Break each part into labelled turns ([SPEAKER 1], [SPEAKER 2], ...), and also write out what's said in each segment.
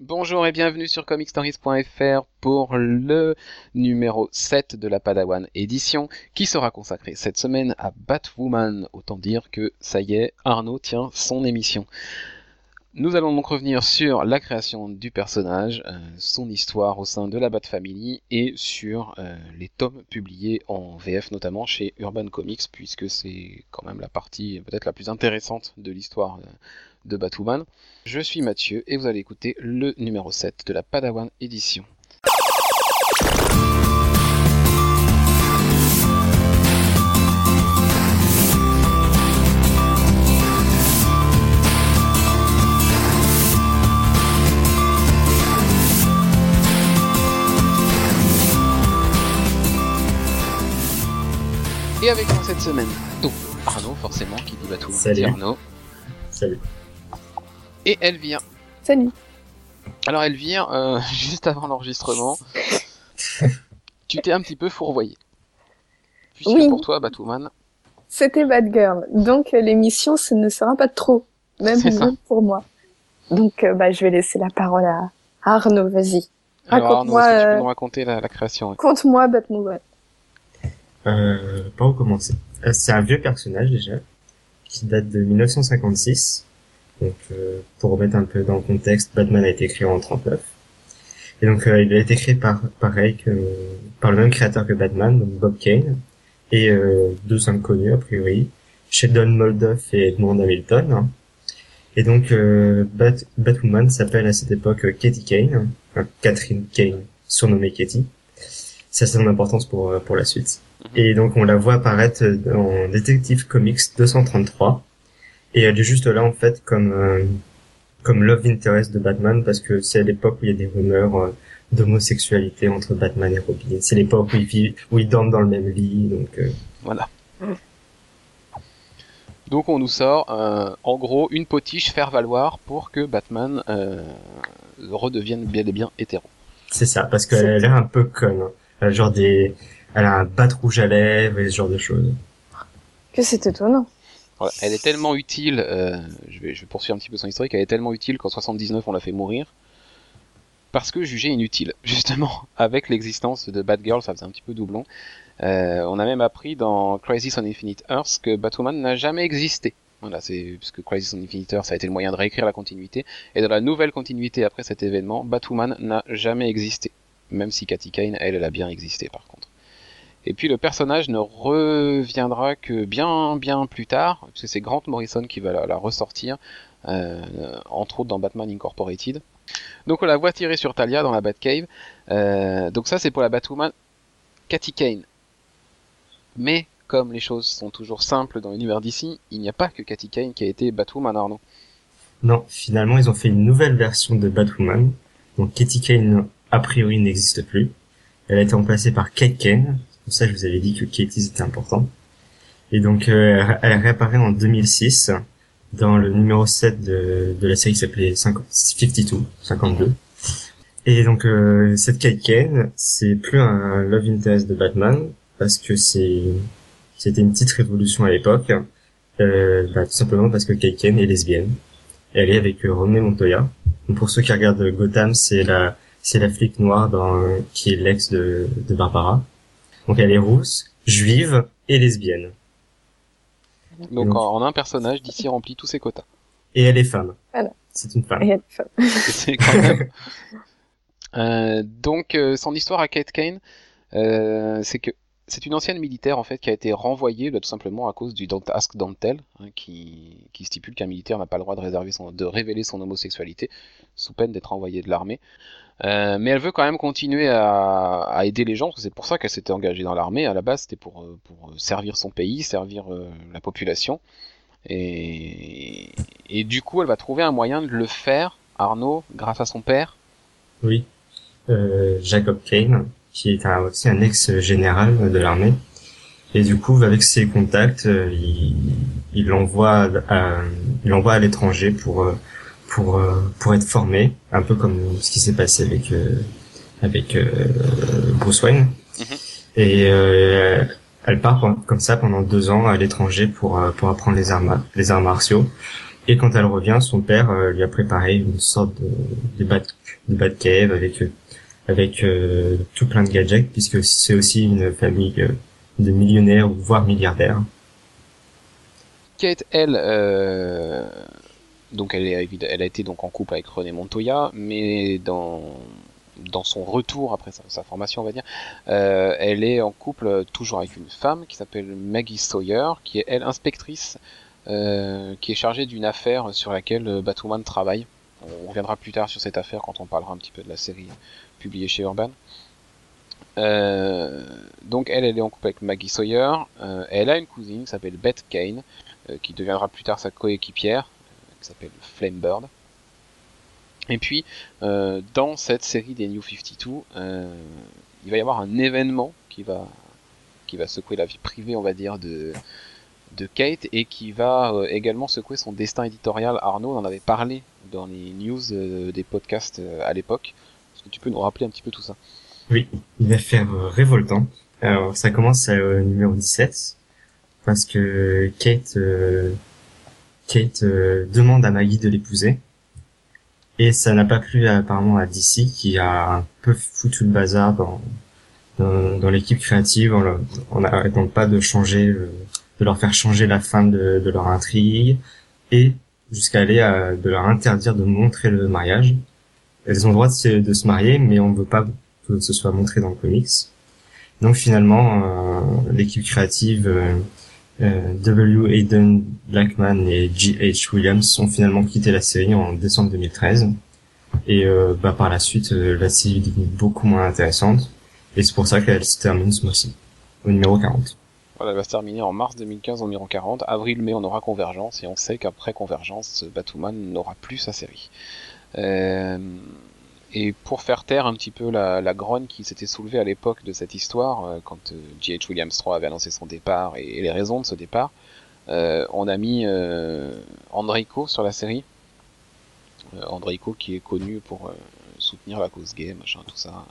[SPEAKER 1] Bonjour et bienvenue sur comicstories.fr pour le numéro 7 de la Padawan édition qui sera consacré cette semaine à Batwoman. Autant dire que ça y est, Arnaud tient son émission. Nous allons donc revenir sur la création du personnage, euh, son histoire au sein de la Bat Family et sur euh, les tomes publiés en VF notamment chez Urban Comics puisque c'est quand même la partie peut-être la plus intéressante de l'histoire euh, de Batwoman. Je suis Mathieu et vous allez écouter le numéro 7 de la Padawan édition. Et avec moi cette semaine, donc Arnaud forcément qui dit Batwoman.
[SPEAKER 2] Salut.
[SPEAKER 1] Arnaud.
[SPEAKER 2] Salut.
[SPEAKER 1] Et Elvire.
[SPEAKER 3] Salut.
[SPEAKER 1] Alors Elvire, euh, juste avant l'enregistrement, tu t'es un petit peu fourvoyé. Puisque
[SPEAKER 3] Oui.
[SPEAKER 1] pour toi, Batwoman,
[SPEAKER 3] C'était Bad Girl. Donc euh, l'émission, ce ne sera pas trop. Même pour moi. Donc euh, bah, je vais laisser la parole à Arnaud. Vas-y.
[SPEAKER 1] alors Arnaud,
[SPEAKER 3] Raconte-moi, euh,
[SPEAKER 1] nous raconter la, la création
[SPEAKER 3] Conte-moi Batwoman.
[SPEAKER 2] Euh, par où commencer Euh, C'est un vieux personnage déjà, qui date de 1956. Donc, euh, pour remettre un peu dans le contexte, Batman a été créé en 39. Et donc, euh, il a été créé par, pareil, que, par le même créateur que Batman, donc Bob Kane, et euh, deux inconnus, a priori, Sheldon Moldoff et Edmond Hamilton. Et donc, euh, Bat- Batwoman s'appelle à cette époque Katie Kane, enfin, Catherine Kane, surnommée Katie. Ça, c'est son importance pour, pour la suite. Et donc on la voit apparaître dans Detective Comics 233. Et elle est juste là en fait comme euh, comme love interest de Batman parce que c'est à l'époque où il y a des rumeurs euh, d'homosexualité entre Batman et Robin. C'est l'époque où ils vivent, où ils dorment dans le même lit. Donc euh,
[SPEAKER 1] Voilà. Donc on nous sort, euh, en gros, une potiche faire valoir pour que Batman euh, redevienne bien et bien hétéro.
[SPEAKER 2] c'est ça parce qu'elle a l'air un peu conne. hein. Genre des, elle a un bat rouge à lèvres et ce genre de choses.
[SPEAKER 3] Que c'est étonnant.
[SPEAKER 1] Elle est tellement utile, euh, je, vais, je vais poursuivre un petit peu son historique, elle est tellement utile qu'en 79 on l'a fait mourir. Parce que jugée inutile, justement, avec l'existence de Batgirl, ça faisait un petit peu doublon. Euh, on a même appris dans Crisis on Infinite Earths que Batwoman n'a jamais existé. Voilà, c'est puisque Crisis on Infinite Earths a été le moyen de réécrire la continuité. Et dans la nouvelle continuité après cet événement, Batwoman n'a jamais existé. Même si Katy Kane, elle, elle a bien existé par contre. Et puis le personnage ne reviendra que bien bien plus tard, parce que c'est Grant Morrison qui va la, ressortir, euh, entre autres dans Batman Incorporated. Donc on la voit tirer sur Talia dans la Batcave. Euh, donc ça c'est pour la Batwoman Katy Kane. Mais comme les choses sont toujours simples dans l'univers d'ici, il n'y a pas que Katy Kane qui a été Batwoman Arnaud.
[SPEAKER 2] Non, finalement ils ont fait une nouvelle version de Batwoman. Donc Katie Kane a priori n'existe plus. Elle a été remplacée par Kate Kane. Pour ça je vous avais dit que Katie c'était important. Et donc euh, elle- réapparaît en 2006 dans le numéro 7 de, la série qui s'appelait 50 52, 52. Et donc euh, cette Kate Kane, c'est plus un love interest de Batman parce que c'est c'était une petite révolution à l'époque. Euh, bah, tout simplement parce que Kate Kane est lesbienne. Elle est avec euh, Montoya. Donc, pour ceux qui regardent Gotham, c'est la c'est la flic noire dans qui est l'ex de, de Barbara. Donc elle est rousse, juive et lesbienne.
[SPEAKER 1] Donc
[SPEAKER 2] Donc-
[SPEAKER 1] en, un personnage d'ici remplit tous ses quotas.
[SPEAKER 2] Et elle est femme.
[SPEAKER 3] Voilà.
[SPEAKER 2] C'est une femme.
[SPEAKER 3] Et elle fait-
[SPEAKER 1] c'est quand même. Euh, donc euh, son histoire à Kate Kane, euh, c'est que c'est une ancienne militaire en fait qui a été renvoyée bah, tout simplement à cause du Don't Ask hein, qui, qui stipule qu'un militaire n'a pas le droit de, réserver son, de révéler son homosexualité sous peine d'être envoyé de l'armée. Euh, mais elle veut quand même continuer à, à aider les gens, c'est pour ça qu'elle s'était engagée dans l'armée. À la base, c'était pour, euh, pour servir son pays, servir euh, la population. Et, et du coup, elle va trouver un moyen de le faire, Arnaud, grâce à son père.
[SPEAKER 2] Oui. Euh, Jacob Kane, qui est un- aussi un ex-général de l'armée. Et du coup, avec ses contacts, euh, il il l'envoie à, il l'envoie à l'étranger pour euh, pour euh, pour être formé, un peu comme ce qui s'est passé avec avec Bruce Wayne.
[SPEAKER 1] Mhm.
[SPEAKER 2] Et euh, elle part comme ça pendant deux ans à l'étranger pour pour apprendre les arts les arts martiaux. Et quand elle revient, son père lui a préparé une sorte de, de bat de Batcave avec avec euh, tout plein de gadgets puisque c'est aussi une famille euh, de millionnaires voire milliardaires.
[SPEAKER 1] Kate, elle, euh, donc elle, a été donc en couple avec René Montoya, mais dans dans son retour après sa, formation, on va dire, elle est en couple toujours avec une femme qui s'appelle Maggie Sawyer, qui est elle inspectrice, qui est chargée d'une affaire sur laquelle Batwoman travaille. On reviendra plus tard sur cette affaire quand on parlera un petit peu de la série publiée chez Urban. Euh, donc elle, elle est en couple avec Maggie Sawyer. Euh, elle a une cousine qui s'appelle Beth Kane, euh, qui deviendra plus tard sa coéquipière, qui s'appelle Flamebird. Et puis, dans cette série des New 52, il va y avoir un événement qui va, qui va secouer la vie privée, on va dire, de, de Kate et qui va également secouer son destin éditorial. Arnaud en avait parlé dans les news des podcasts à l'époque. Tu peux nous rappeler un petit peu tout ça
[SPEAKER 2] oui, il va faire euh, révoltant. Alors ça commence au numéro 17 parce que Kate euh, Kate euh, demande à Maggie de l'épouser et ça n'a pas plu apparemment à DC qui a un peu foutu le bazar dans dans, l'équipe créative en n'arrêtant pas de changer de leur faire changer la fin de, de leur intrigue et jusqu'à aller à de leur interdire de montrer le mariage. Elles ont le droit de se marier mais on ne veut pas que ce soit montré dans le comics. Donc finalement, euh, l'équipe créative euh, euh, W. Hayden Blackman et G.H. Williams ont finalement quitté la série en décembre 2013. Et bah, par la suite, la série est devenue beaucoup moins intéressante. Et c'est pour ça qu'elle se termine ce mois-ci, au numéro 40.
[SPEAKER 1] Voilà, elle va se terminer en mars 2015 au numéro 40. Avril-mai, on aura Convergence. Et on sait qu'après Convergence, Batwoman n'aura plus sa série. Euh, et pour faire taire un petit peu la, grogne qui s'était soulevée à l'époque de cette histoire, euh, quand J.H. Euh, Williams 3 avait annoncé son départ et, les raisons de ce départ, on a mis Andrico sur la série. Andrico qui est connu pour soutenir la cause gay, machin, tout ça.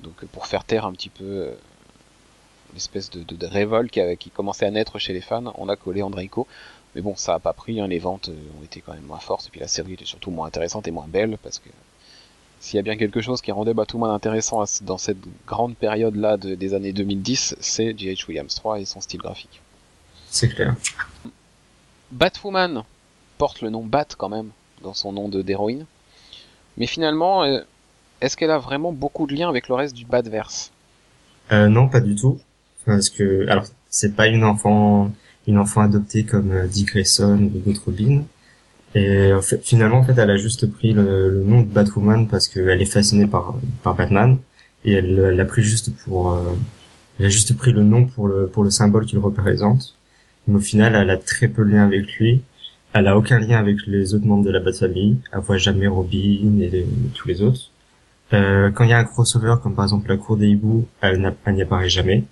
[SPEAKER 1] Donc pour faire taire un petit peu l'espèce de, révolte qui, qui commençait à naître chez les fans, on a collé Andrico. Mais bon, ça a pas pris, hein, les ventes ont été quand même moins fortes, et puis la série était surtout moins intéressante et moins belle, parce que s'il y a bien quelque chose qui rendait Batwoman intéressant dans cette grande période-là des années 2010, c'est J.H. Williams 3 et son style graphique.
[SPEAKER 2] C'est clair.
[SPEAKER 1] Batwoman porte le nom Bat quand même dans son nom d'héroïne. Mais finalement, euh, est-ce qu'elle a vraiment beaucoup de liens avec le reste du Batverse?
[SPEAKER 2] Euh, Non, pas du tout. Parce que, alors, c'est pas une enfant, une enfant adoptée comme euh, Dick Grayson ou d'autres Robin. Et en fait, finalement, en fait, elle a juste pris le, nom de Batwoman parce qu'elle est fascinée par, par Batman et elle l'a pris juste pour, euh, elle a juste pris le nom pour le pour le symbole qu'il représente. Mais au final, elle a très peu de lien avec lui. Elle a aucun lien avec les autres membres de la Bat-Family. Elle voit jamais Robin et, tous les autres. Euh, quand il y a un crossover, comme par exemple la cour des hiboux, elle n'y apparaît jamais.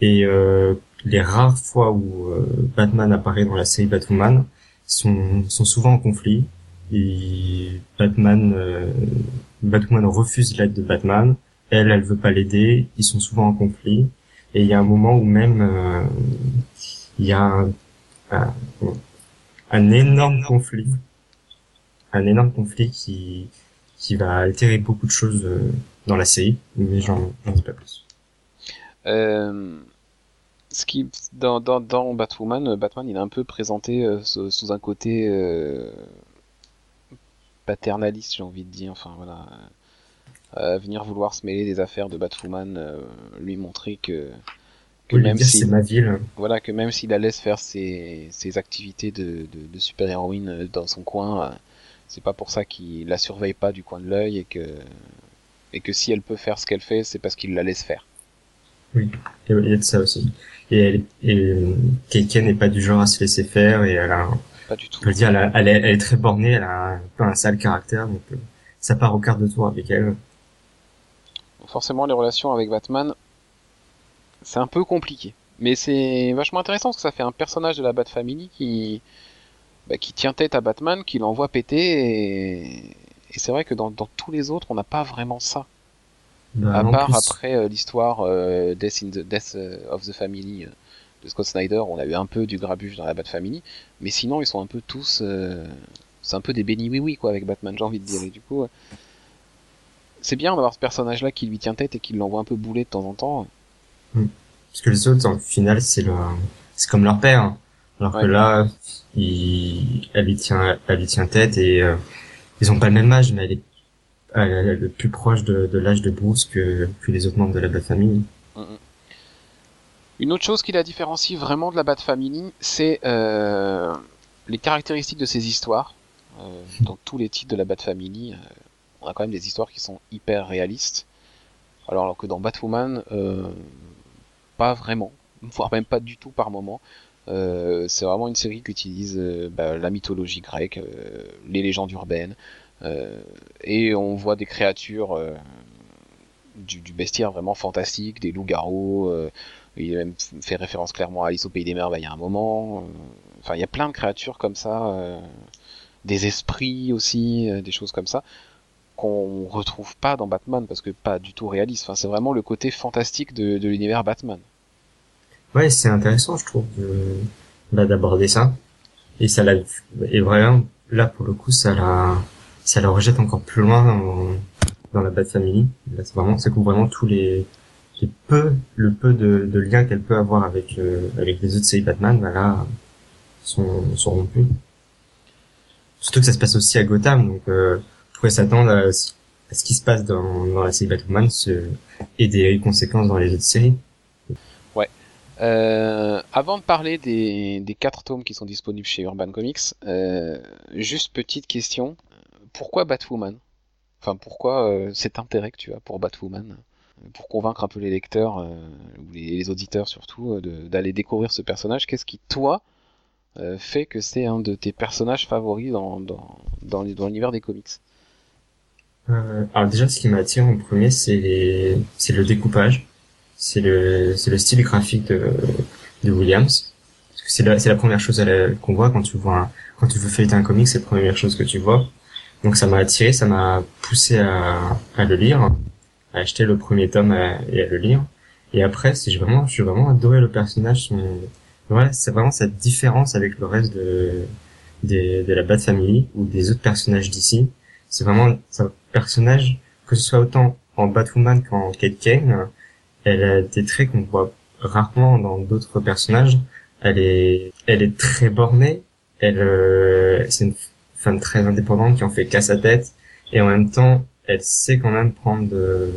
[SPEAKER 2] Et euh, les rares fois où euh, Batman apparaît dans la série Batwoman, sont, sont souvent en conflit. Et Batman euh, Batman refuse l'aide de Batman. Elle elle veut pas l'aider. Ils sont souvent en conflit. Et il y a un moment où même euh, il y a un, un, énorme conflit. Un énorme conflit qui qui va altérer beaucoup de choses dans la série. Mais j'en dis pas plus.
[SPEAKER 1] Euh, ce qui dans, dans, dans Batwoman, euh, Batman il est un peu présenté euh, sous, un côté euh, paternaliste, j'ai envie de dire. Enfin voilà, euh, venir vouloir se mêler des affaires de Batwoman, lui montrer que,
[SPEAKER 2] que même si ma ville.
[SPEAKER 1] voilà que même s'il la laisse faire ses, ses activités de, de, de super héroïne dans son coin, c'est pas pour ça qu'il la surveille pas du coin de l'œil et que et que si elle peut faire ce qu'elle fait, c'est parce qu'il la laisse faire.
[SPEAKER 2] Oui, il y a de ça aussi. Et, et n'est pas du genre à se laisser faire et elle a,
[SPEAKER 1] pas du tout.
[SPEAKER 2] Je veux dire, elle, est, elle, est, très bornée, elle a un un sale caractère, donc euh, ça part au quart de tour avec elle.
[SPEAKER 1] Forcément, les relations avec Batman, c'est un peu compliqué. Mais c'est vachement intéressant parce que ça fait un personnage de la Bat Family qui, bah, qui tient tête à Batman, qui l'envoie péter. Et, et c'est vrai que dans, dans tous les autres, on n'a pas vraiment ça. Bah, à part après euh, l'histoire euh, Death, in the, Death euh, of the Family de Scott Snyder, on a eu un peu du grabuge dans la Bat Family, mais sinon ils sont un peu tous, euh, c'est un peu des bénis oui oui quoi avec Batman, j'ai envie de dire. Et du coup, c'est bien d'avoir ce personnage-là qui lui tient tête et qui l'envoie un peu bouler de temps en temps.
[SPEAKER 2] Parce que les autres, en final, c'est le, c'est comme leur père. hein. Alors que là, il, elle lui tient, elle lui tient tête et euh, ils ont pas le même âge, mais elle est, est le plus proche de, l'âge de Bruce que, les autres membres de la Bat Family.
[SPEAKER 1] Une autre chose qui la différencie vraiment de la Bat Family, c'est euh, les caractéristiques de ces histoires. Euh, dans tous les titres de la Bat Family, euh, on a quand même des histoires qui sont hyper réalistes. Alors, que dans Batwoman, euh, pas vraiment, voire même pas du tout par moment. Euh, c'est vraiment une série qui utilise euh, bah, la mythologie grecque, euh, les légendes urbaines, euh, et on voit des créatures euh, du, bestiaire vraiment fantastique, des loups-garous. euh, il même fait référence clairement à Alice au pays des merveilles à un moment. euh, Enfin, il y a plein de créatures comme ça, euh, des esprits aussi, euh, des choses comme ça qu'on retrouve pas dans Batman parce que pas du tout réaliste. Enfin, c'est vraiment le côté fantastique de, de l'univers Batman.
[SPEAKER 2] Ouais, c'est intéressant, je trouve, de, d'aborder ça. Et ça l'a, et vraiment, là, pour le coup, ça la, ça la rejette encore plus loin dans, dans la Bat Family. Là, c'est vraiment, ça couvre vraiment tous les, les peu, le peu de, de liens qu'elle peut avoir avec, euh, avec les autres séries Batman, bah là, sont, sont rompus. Surtout que ça se passe aussi à Gotham, donc, euh, on pourrait s'attendre à, ce- ce qui se passe dans, dans la série Batman se, et des conséquences dans les autres séries.
[SPEAKER 1] Euh, avant de parler des, des quatre tomes qui sont disponibles chez Urban Comics, euh, juste petite question. Pourquoi Batwoman? Enfin, pourquoi euh, cet intérêt que tu as pour Batwoman? Pour convaincre un peu les lecteurs, euh, ou les, auditeurs surtout, euh, d'aller découvrir ce personnage. Qu'est-ce qui, toi, fait que c'est un de tes personnages favoris dans, dans, dans, l'univers des comics?
[SPEAKER 2] Alors déjà, ce qui m'attire en premier, c'est le découpage, c'est le le style graphique de, de Williams. C'est la la première chose qu'on voit quand tu vois quand tu veux feuilleter un comic, c'est la première chose que tu vois. Donc ça m'a attiré, ça m'a poussé à, à le lire, à acheter le premier tome et à le lire. Et après, c'est j'ai vraiment j'ai vraiment adoré le personnage, son c'est vraiment cette différence avec le reste de des- de la Bat Family ou des autres personnages d'ici. C'est vraiment un personnage que ce soit autant en Batwoman qu'en Kate Kane elle a des traits qu'on voit rarement dans d'autres personnages. Elle est elle est très bornée. Elle euh, c'est une femme très indépendante qui en fait qu'à sa tête et en même temps elle sait quand même prendre de,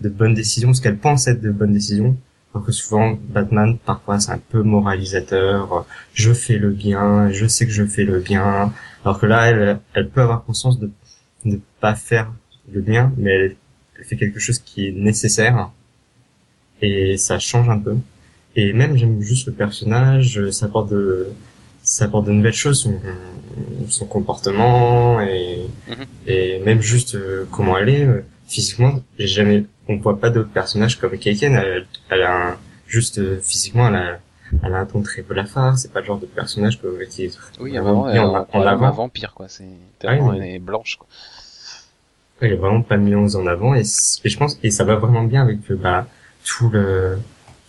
[SPEAKER 2] de bonnes décisions ce qu'elle pense être de bonnes décisions alors que souvent Batman parfois c'est un peu moralisateur je fais le bien je sais que je fais le bien alors que là elle elle peut avoir conscience de ne pas faire le bien, mais elle, fait quelque chose qui est nécessaire et ça change un peu. Et même j'aime juste le personnage, ça apporte de ça apporte de nouvelles choses, son, son comportement et
[SPEAKER 1] Mhm.
[SPEAKER 2] et même juste euh, comment elle est euh, physiquement. J'ai jamais on voit pas d'autres personnages comme Keiken. Elle, elle a un, juste euh, physiquement elle a elle a un ton très blafard. C'est pas le genre de personnage que qui est
[SPEAKER 1] Oui,
[SPEAKER 2] en,
[SPEAKER 1] on, on a
[SPEAKER 2] avant.
[SPEAKER 1] un vampire, quoi. C'est tellement
[SPEAKER 2] oui.
[SPEAKER 1] elle est blanche, quoi.
[SPEAKER 2] Elle est vraiment pas mise en avant et je pense et ça va vraiment bien avec euh, bah, tout le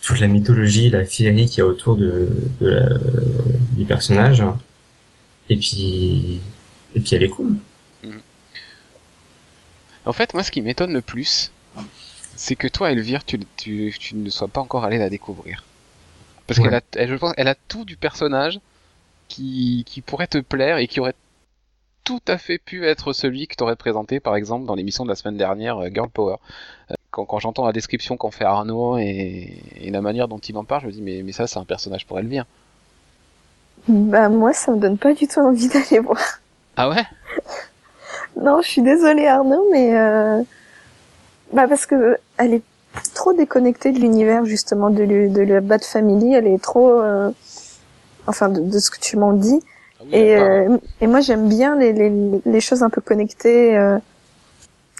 [SPEAKER 2] toute la mythologie, la féerie qu'il y a autour de, de la, du personnage. Et puis et puis elle est cool.
[SPEAKER 1] En fait, moi, ce qui m'étonne le plus, c'est que toi, Elvire, tu, tu, tu ne sois pas encore allé la découvrir. Parce
[SPEAKER 2] Ouais.
[SPEAKER 1] qu'elle a, elle, je pense, elle a tout du personnage qui, qui pourrait te plaire et qui aurait tout à fait pu être celui que t'aurais présenté, par exemple, dans l'émission de la semaine dernière, euh, Girl Power. Euh, Quand, quand j'entends la description qu'en fait Arnaud et, et la manière dont il en parle, je me dis, mais, mais ça, c'est un personnage pour Elvire.
[SPEAKER 3] Bah moi, ça me donne pas du tout envie d'aller voir.
[SPEAKER 1] Ah ouais?
[SPEAKER 3] Non, je suis désolée Arnaud, mais euh... bah parce que elle est trop déconnectée de l'univers justement de, de la Bat Family. Elle est trop, euh, enfin de, de ce que tu m'en dis.
[SPEAKER 1] Ah oui,
[SPEAKER 3] Et, euh, et moi j'aime bien les, les, les choses un peu connectées.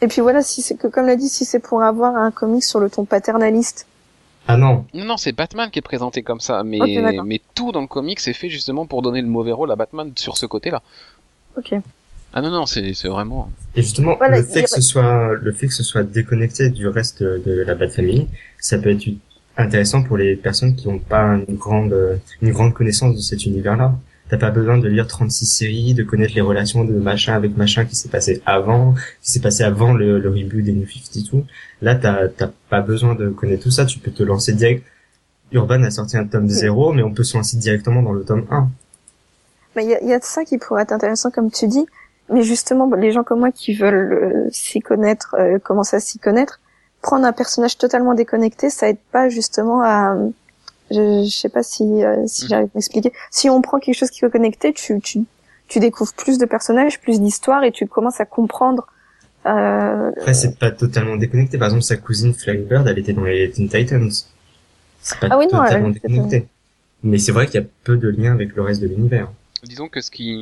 [SPEAKER 3] Et puis voilà, si c'est que comme l'a dit, si c'est pour avoir un comic sur le ton paternaliste.
[SPEAKER 2] Ah non,
[SPEAKER 1] Non, non, c'est Batman qui est présenté comme ça, mais, mais tout dans le comic c'est fait justement pour donner le mauvais rôle à Batman sur ce côté-là.
[SPEAKER 3] Ok.
[SPEAKER 1] Ah non, non, c'est c'est vraiment...
[SPEAKER 2] Et justement,
[SPEAKER 3] Voilà,
[SPEAKER 2] le fait que ce soit, le fait que ce soit déconnecté du reste de la Bat Family, ça peut être, intéressant pour les personnes qui n'ont pas une grande, une grande connaissance de cet univers-là. T'as pas besoin de lire 36 séries, de connaître les relations de machin avec machin qui s'est passé avant, qui s'est passé avant le, le reboot des New 52. Là, t'as, t'as pas besoin de connaître tout ça, tu peux te lancer direct. Urban a sorti un tome 0, mais on peut se lancer directement dans le tome 1.
[SPEAKER 3] Mais il y a, y a de ça qui pourrait être intéressant, comme tu dis. Mais justement, les gens comme moi qui veulent euh, s'y connaître, euh, commencer à s'y connaître, prendre un personnage totalement déconnecté, ça aide pas justement à. Je, je sais pas si euh, si j'arrive à m'expliquer. Si on prend quelque chose qui est connecté, tu tu tu découvres plus de personnages, plus d'histoires et tu commences à comprendre. Euh,
[SPEAKER 2] Après, c'est pas totalement déconnecté. Par exemple, sa cousine Flagbird, elle était dans les Teen Titans. C'est pas
[SPEAKER 3] Ah oui, non,
[SPEAKER 2] totalement
[SPEAKER 3] elle-
[SPEAKER 2] déconnecté. Mais c'est vrai qu'il y a peu de liens avec le reste de l'univers.
[SPEAKER 1] Disons que ce qui...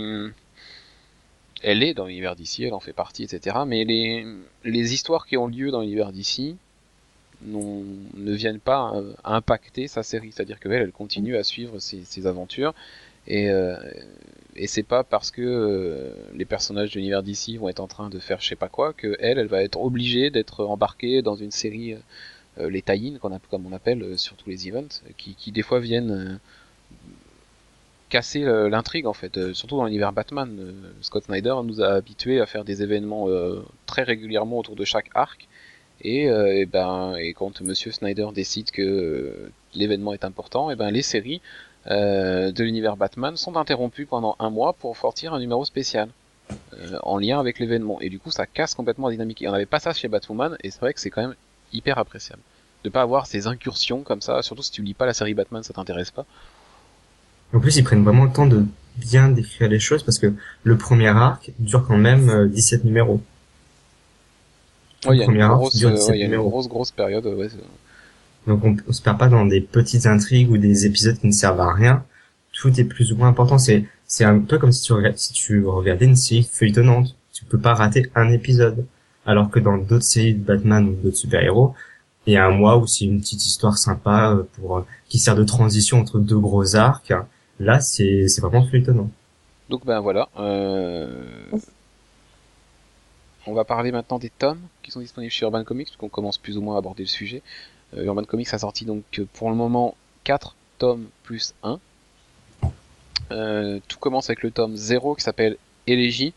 [SPEAKER 1] Elle est dans l'univers d'ici, elle en fait partie, etc. Mais les, les histoires qui ont lieu dans l'univers d'ici ne viennent pas euh, impacter sa série. C'est-à-dire qu'elle, elle continue à suivre ses, aventures. Et, euh, et c'est pas parce que euh, les personnages de l'univers d'ici vont être en train de faire je sais pas quoi que elle, va être obligée d'être embarquée dans une série, les tie qu'on comme on appelle sur tous les events, qui, des fois viennent casser l'intrigue en fait, surtout dans l'univers Batman. Scott Snyder nous a habitués à faire des événements très régulièrement autour de chaque arc. Et, euh, ben et quand Monsieur Snyder décide que euh, l'événement est important, et ben les séries euh, de l'univers Batman sont interrompues pendant un mois pour sortir un numéro spécial en lien avec l'événement. Et du coup, ça casse complètement la dynamique. Et on n'avait pas ça chez Batwoman, et c'est vrai que c'est quand même hyper appréciable de pas avoir ces incursions comme ça. Surtout si tu lis pas la série Batman, ça t'intéresse pas.
[SPEAKER 2] En plus, ils prennent vraiment le temps de bien décrire les choses parce que le premier arc dure quand même euh, 17 numéros.
[SPEAKER 1] Ouais, il y a une grosse, euh,
[SPEAKER 2] 17
[SPEAKER 1] ouais, il y a une
[SPEAKER 2] numéros.
[SPEAKER 1] grosse grosse période. Ouais, c'est-
[SPEAKER 2] Donc on, on se perd pas dans des petites intrigues ou des épisodes qui ne servent à rien. Tout est plus ou moins important. C'est c'est un peu comme si tu regardes, si tu regardais une série feuilletonnante. Tu peux pas rater un épisode. Alors que dans d'autres séries de Batman ou d'autres super-héros, il y a un mois où c'est une petite histoire sympa euh, pour euh, qui sert de transition entre deux gros arcs. Là, c'est c'est vraiment feuilletonnant.
[SPEAKER 1] Donc ben voilà. Euh... On va parler maintenant des tomes qui sont disponibles chez Urban Comics, puisqu'on commence plus ou moins à aborder le sujet. Euh, Urban Comics a sorti donc euh, pour le moment 4 tomes plus 1. Euh, tout commence avec le tome 0 qui s'appelle Élégie,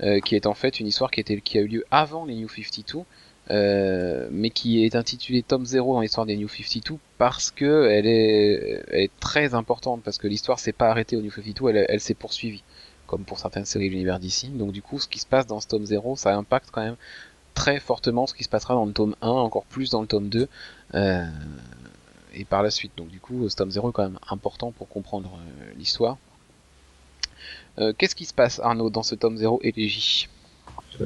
[SPEAKER 1] euh, qui est en fait une histoire qui, a eu lieu avant les New 52, euh, mais qui est intitulée tome 0 dans l'histoire des New 52 parce que elle est, très importante, parce que l'histoire s'est pas arrêtée au New 52, elle, elle s'est poursuivie, comme pour certaines séries de l'univers d'ici. Donc du coup, ce qui se passe dans ce tome 0, ça impacte quand même très fortement ce qui se passera dans le tome 1, encore plus dans le tome 2, euh, et par la suite. Donc du coup, ce tome 0 est quand même important pour comprendre euh, l'histoire. Euh, Qu'est-ce qui se passe, Arnaud, dans ce tome 0 Élégie
[SPEAKER 2] Je,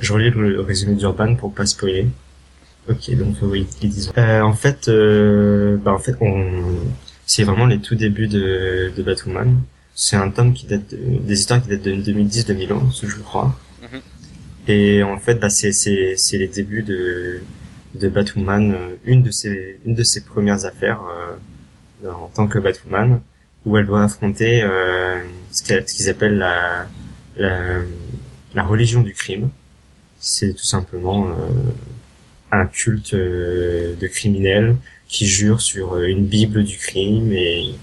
[SPEAKER 2] je relis le résumé d'Urban pour pas spoiler. Ok, donc oui. Euh, en fait, bah en fait, c'est vraiment les tout débuts de, de Batwoman. C'est un tome qui date de- des histoires qui datent de 2010-2011, je crois.
[SPEAKER 1] Mhm.
[SPEAKER 2] Et en fait, bah c'est c'est c'est les débuts de de Batwoman, euh, une de ses une de ses premières affaires euh, en tant que Batwoman, où elle doit affronter euh, ce qu'elle- ce qu'ils appellent la la la religion du crime. C'est tout simplement euh, un culte euh, de criminels qui jure sur euh, une bible du crime et,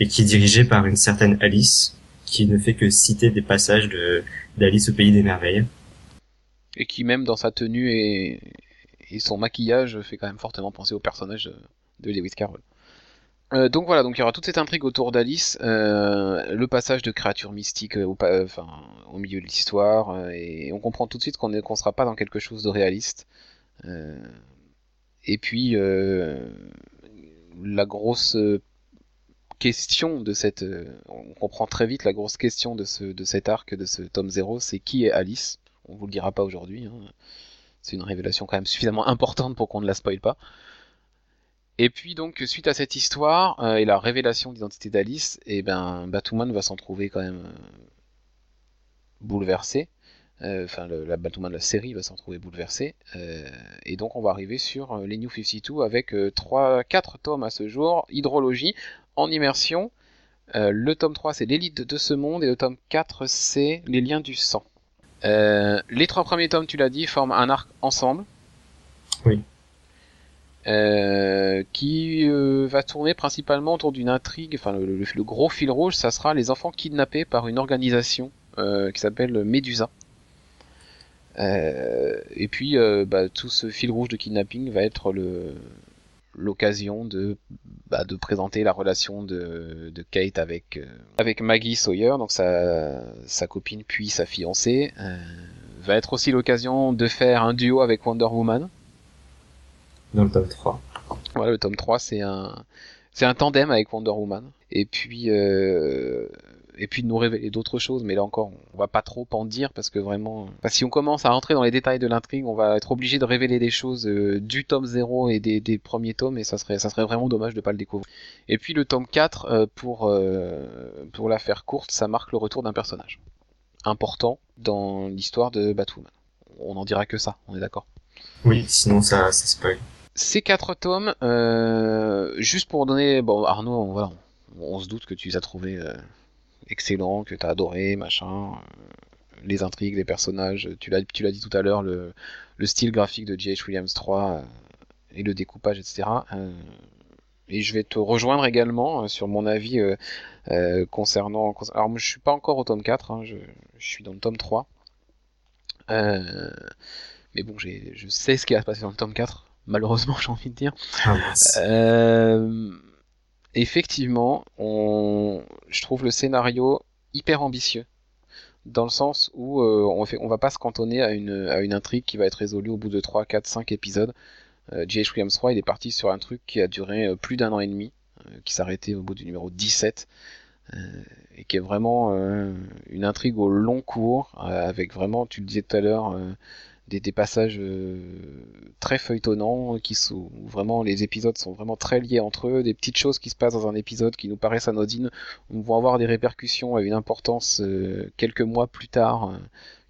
[SPEAKER 2] et qui est dirigé par une certaine Alice qui ne fait que citer des passages de d'Alice au pays des merveilles.
[SPEAKER 1] Et qui même dans sa tenue et, son maquillage fait quand même fortement penser au personnage de, Lewis Carroll. Euh, donc voilà, donc il y aura toute cette intrigue autour d'Alice, euh, le passage de créatures mystiques euh, au, milieu de l'histoire, et on comprend tout de suite qu'on ne qu'on sera pas dans quelque chose de réaliste. Et puis la grosse question de cette, euh, on comprend très vite la grosse question de ce de cet arc de ce tome 0, c'est qui est Alice? On vous le dira pas aujourd'hui. hein. C'est une révélation quand même suffisamment importante pour qu'on ne la spoile pas. Et puis donc suite à cette histoire euh, et la révélation d'identité d'Alice, et ben Batwoman va s'en trouver quand même euh, bouleversé. Euh, Enfin, le- la Batwoman, la série va s'en trouver bouleversée. Euh, et donc on va arriver sur euh, les New 52 avec euh, 3, 4 tomes à ce jour. Hydrologie en immersion. Euh, le tome 3 c'est l'élite de ce monde et le tome 4 c'est les liens du sang. Euh, les trois premiers tomes, tu l'as dit, forment un arc ensemble.
[SPEAKER 2] Oui.
[SPEAKER 1] euh, qui va tourner principalement autour d'une intrigue. Enfin, le, le- le gros fil rouge, ça sera les enfants kidnappés par une organisation qui s'appelle Medusa. Et puis, bah, tout ce fil rouge de kidnapping va être le l'occasion de bah, de présenter la relation de, de Kate avec euh, avec Maggie Sawyer, donc sa sa copine puis sa fiancée. Euh, va être aussi l'occasion de faire un duo avec Wonder Woman.
[SPEAKER 2] Dans le top 3.
[SPEAKER 1] Voilà, le tome 3, c'est un, c'est un tandem avec Wonder Woman. Et puis, euh, et puis de nous révéler d'autres choses, mais là encore, on va pas trop en dire parce que vraiment, enfin, si on commence à rentrer dans les détails de l'intrigue, on va être obligé de révéler des choses euh, du tome 0 et des, des premiers tomes, et ça serait, ça serait vraiment dommage de pas le découvrir. Et puis le tome 4, euh, pour, euh, pour la faire courte, ça marque le retour d'un personnage important dans l'histoire de Batwoman. On en dira que ça, on est d'accord.
[SPEAKER 2] Oui, sinon ça, ça spoil.
[SPEAKER 1] Ces quatre tomes, euh, juste pour donner, bon Arnaud, on, voilà, on, on se doute que tu les as trouvés euh, excellents, que tu as adoré, machin, euh, les intrigues, les personnages, tu l'as, tu l'as dit tout à l'heure, le, le style graphique de J.H. Williams 3 euh, et le découpage, etc. euh, et je vais te rejoindre également sur mon avis euh, concernant. concer- Alors, moi, je suis pas encore au tome 4, hein, je, je suis dans le tome 3. Euh, mais bon, j'ai, je sais ce qui va se passer dans le tome 4, malheureusement, j'ai envie de dire.
[SPEAKER 2] Ah.
[SPEAKER 1] Euh, effectivement, je trouve le scénario hyper ambitieux, dans le sens où euh, on fait, on va pas se cantonner à une, intrigue qui va être résolue au bout de 3, 4, 5 épisodes. Euh, J.H. Williams 3, il est parti sur un truc qui a duré euh, plus d'un an et demi, euh, qui s'arrêtait au bout du numéro 17, euh, et qui est vraiment une intrigue au long cours, avec vraiment, tu le disais tout à l'heure, des, passages euh, très feuilletonnants, qui sont vraiment les épisodes sont vraiment très liés entre eux, des petites choses qui se passent dans un épisode qui nous paraissent anodines, vont avoir des répercussions et une importance euh, quelques mois plus tard, euh,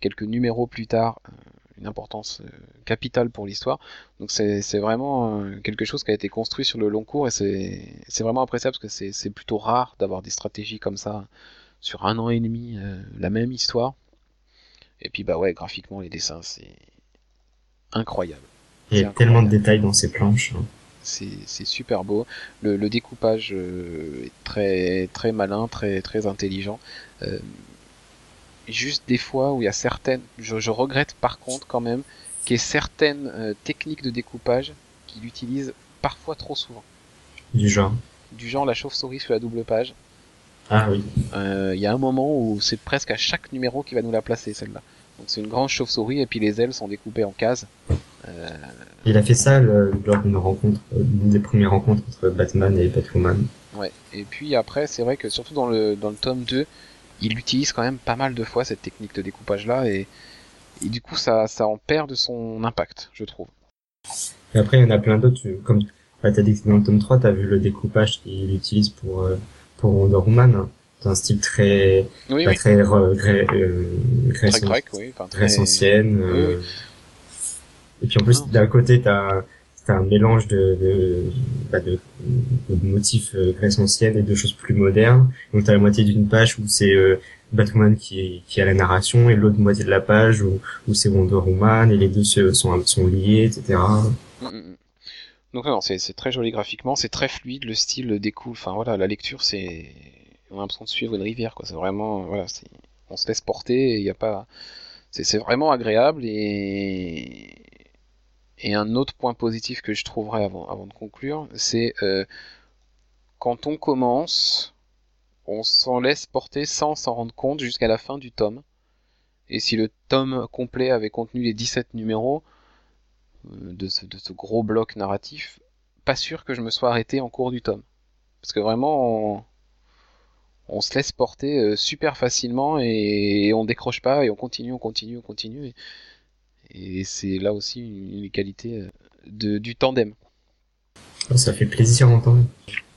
[SPEAKER 1] quelques numéros plus tard, euh, une importance euh, capitale pour l'histoire. Donc c'est vraiment euh, quelque chose qui a été construit sur le long cours et c'est vraiment appréciable parce que c'est plutôt rare d'avoir des stratégies comme ça sur un an et demi, euh, la même histoire. Et puis bah ouais, graphiquement les dessins c'est incroyable.
[SPEAKER 2] Il y a tellement de détails dans ces planches. hein.
[SPEAKER 1] C'est c'est super beau. Le, le découpage euh, est très très malin, très très intelligent. Euh, juste des fois où il y a certaines, je, je regrette par contre quand même qu'il y ait certaines euh, techniques de découpage qu'il utilise parfois trop souvent.
[SPEAKER 2] Du genre.
[SPEAKER 1] Du genre la chauve-souris sur la double page.
[SPEAKER 2] Ah oui.
[SPEAKER 1] Euh, Il y a un moment où c'est presque à chaque numéro qui va nous la placer celle-là. Donc c'est une grande chauve-souris et puis les ailes sont découpées en cases. Euh,
[SPEAKER 2] Il a fait ça le- lors d'une rencontre, euh, une des premières rencontres entre Batman et Batwoman.
[SPEAKER 1] Ouais. Et puis après, c'est vrai que surtout dans le, dans le tome 2, il utilise quand même pas mal de fois cette technique de découpage là et, et du coup ça, ça en perd de son impact, je trouve.
[SPEAKER 2] Et après, il y en a plein d'autres, comme bah, t'as dit que dans le tome 3, t'as vu le découpage qu'il utilise pour, euh, pour Wonder Woman. hein. Style très,
[SPEAKER 1] Oui,
[SPEAKER 2] bah,
[SPEAKER 1] oui.
[SPEAKER 2] très, re- gré- euh,
[SPEAKER 1] Très grec, oui. Enfin, très...
[SPEAKER 2] Ancienne.
[SPEAKER 1] Oui,
[SPEAKER 2] euh, Et puis en plus, d'un côté, t'as, t'as un mélange de, de, bah, de, de motifs euh, Grèce ancienne et de choses plus modernes. Donc t'as la moitié d'une page où c'est euh, Batwoman qui, qui a la narration et l'autre moitié de la page où, où c'est Wonder Woman et les deux sont, sont liés, etc.
[SPEAKER 1] Mm. Donc non, c'est très joli graphiquement, c'est très fluide, le style découle. Enfin voilà, la lecture, c'est on a l'impression de suivre une rivière, quoi. C'est vraiment voilà, on se laisse porter. Il y a pas, c'est vraiment agréable et et un autre point positif que je trouverais avant de conclure, c'est euh, quand on commence, on s'en laisse porter sans s'en rendre compte jusqu'à la fin du tome. Et si le tome complet avait contenu les 17 numéros, de ce, de ce gros bloc narratif, pas sûr que je me sois arrêté en cours du tome. Parce que vraiment, on, on se laisse porter euh, super facilement et, on décroche pas et on continue, on continue, on continue. Et, c'est là aussi une, une qualité euh, de, du tandem.
[SPEAKER 2] Ça fait plaisir à entendre.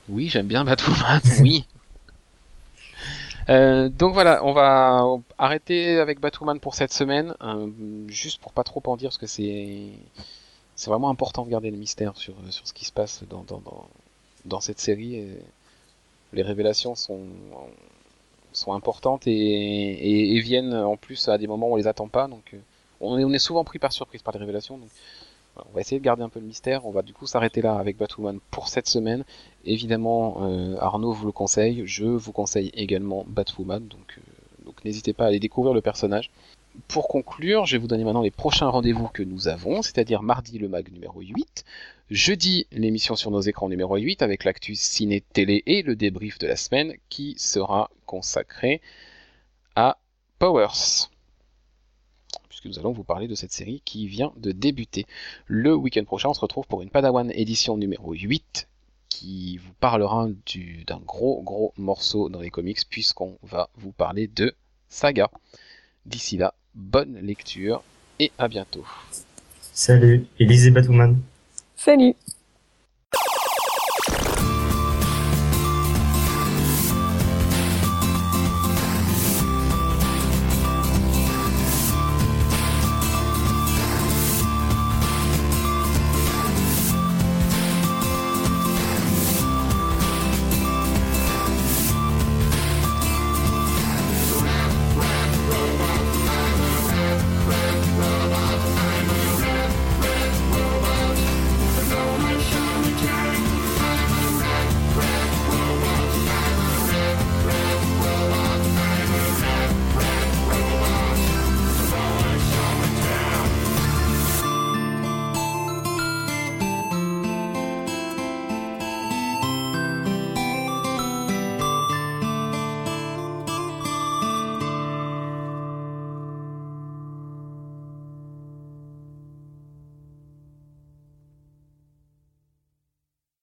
[SPEAKER 1] Oui, j'aime bien Batwoman, oui. Euh, donc voilà, on va arrêter avec Batwoman pour cette semaine, euh, juste pour pas trop en dire, parce que c'est c'est vraiment important de garder le mystère sur, sur ce qui se passe dans, dans, dans, cette série. Les révélations sont, sont importantes et, et, et viennent en plus à des moments où on les attend pas, donc euh, on est, on est souvent pris par surprise par les révélations. On va essayer de garder un peu le mystère. On va du coup s'arrêter là avec Batwoman pour cette semaine. Évidemment, euh, Arnaud vous le conseille. Je vous conseille également Batwoman. Donc, euh, donc n'hésitez pas à aller découvrir le personnage. Pour conclure, je vais vous donner maintenant les prochains rendez-vous que nous avons, c'est-à-dire mardi le mag numéro 8, jeudi l'émission sur nos écrans numéro 8 avec l'actu ciné télé et le débrief de la semaine qui sera consacré à Powers puisque nous allons vous parler de cette série qui vient de débuter. Le week-end prochain, on se retrouve pour une Padawan édition numéro 8 qui vous parlera d'un gros gros morceau dans les comics puisqu'on va vous parler de Saga. D'ici là, bonne lecture et à bientôt.
[SPEAKER 2] Salut, Elise Batwoman.
[SPEAKER 3] Salut.